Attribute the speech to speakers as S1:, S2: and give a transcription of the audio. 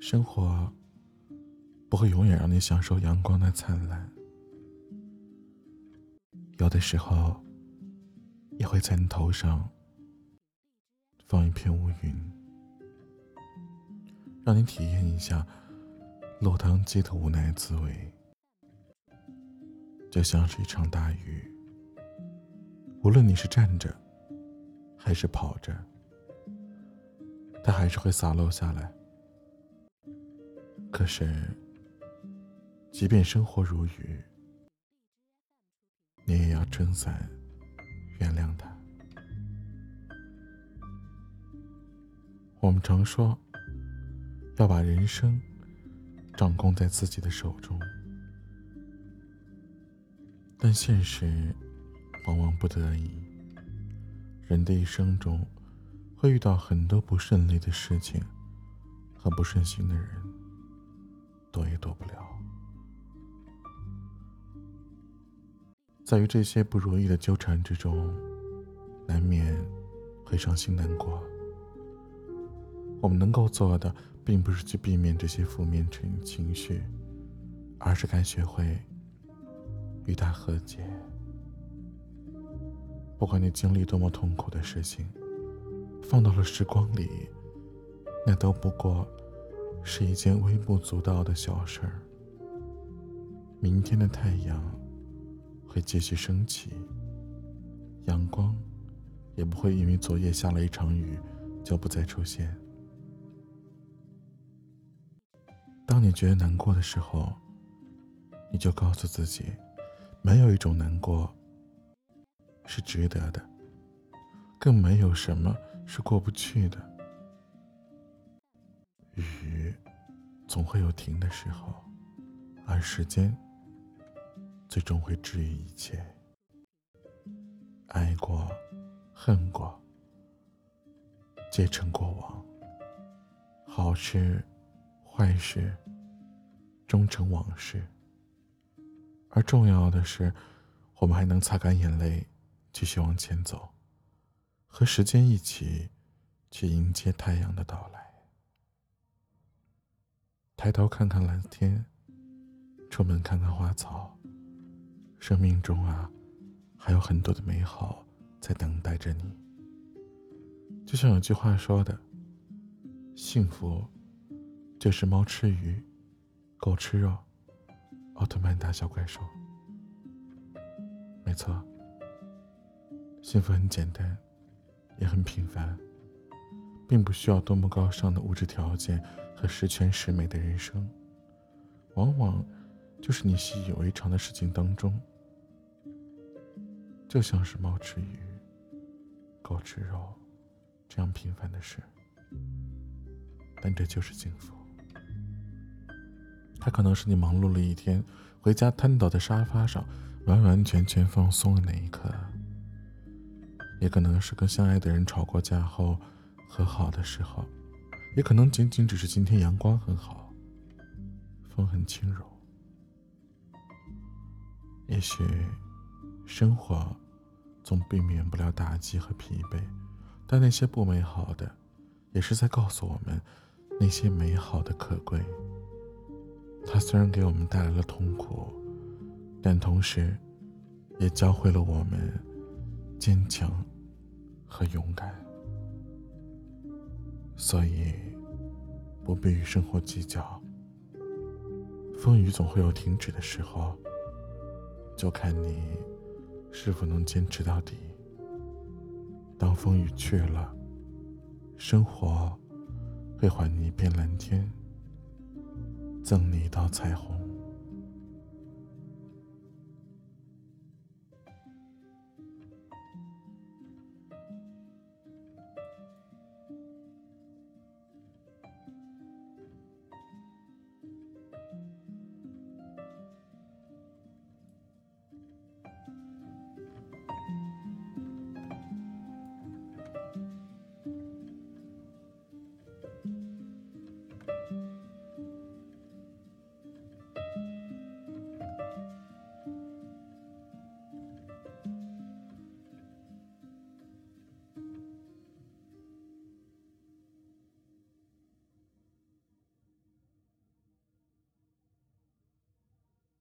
S1: 生活不会永远让你享受阳光的灿烂，有的时候也会在你头上放一片乌云，让你体验一下落汤鸡的无奈滋味。就像是一场大雨，无论你是站着还是跑着，它还是会洒落下来。可是，即便生活如雨，你也要撑伞，原谅它。我们常说，要把人生掌控在自己的手中，但现实往往不得已。人的一生中，会遇到很多不顺利的事情和不顺心的人。躲也躲不了，在于这些不如意的纠缠之中，难免会伤心难过。我们能够做的，并不是去避免这些负面情情绪，而是该学会与他和解。不管你经历多么痛苦的事情，放到了时光里，那都不过。是一件微不足道的小事儿。明天的太阳会继续升起，阳光也不会因为昨夜下了一场雨就不再出现。当你觉得难过的时候，你就告诉自己，没有一种难过是值得的，更没有什么是过不去的。雨总会有停的时候，而时间最终会治愈一切。爱过，恨过，皆成过往；好事，坏事，终成往事。而重要的是，我们还能擦干眼泪，继续往前走，和时间一起去迎接太阳的到来。抬头看看蓝天，出门看看花草。生命中啊，还有很多的美好在等待着你。就像有句话说的：“幸福就是猫吃鱼，狗吃肉，奥特曼打小怪兽。”没错，幸福很简单，也很平凡，并不需要多么高尚的物质条件。和十全十美的人生，往往就是你习以为常的事情当中，就像是猫吃鱼、狗吃肉这样平凡的事，但这就是幸福。它可能是你忙碌了一天，回家瘫倒在沙发上，完完全全放松的那一刻；也可能是跟相爱的人吵过架后和好的时候。也可能仅仅只是今天阳光很好，风很轻柔。也许，生活总避免不了打击和疲惫，但那些不美好的，也是在告诉我们，那些美好的可贵。它虽然给我们带来了痛苦，但同时，也教会了我们坚强和勇敢。所以，不必与生活计较。风雨总会有停止的时候，就看你是否能坚持到底。当风雨去了，生活会还你一片蓝天，赠你一道彩虹。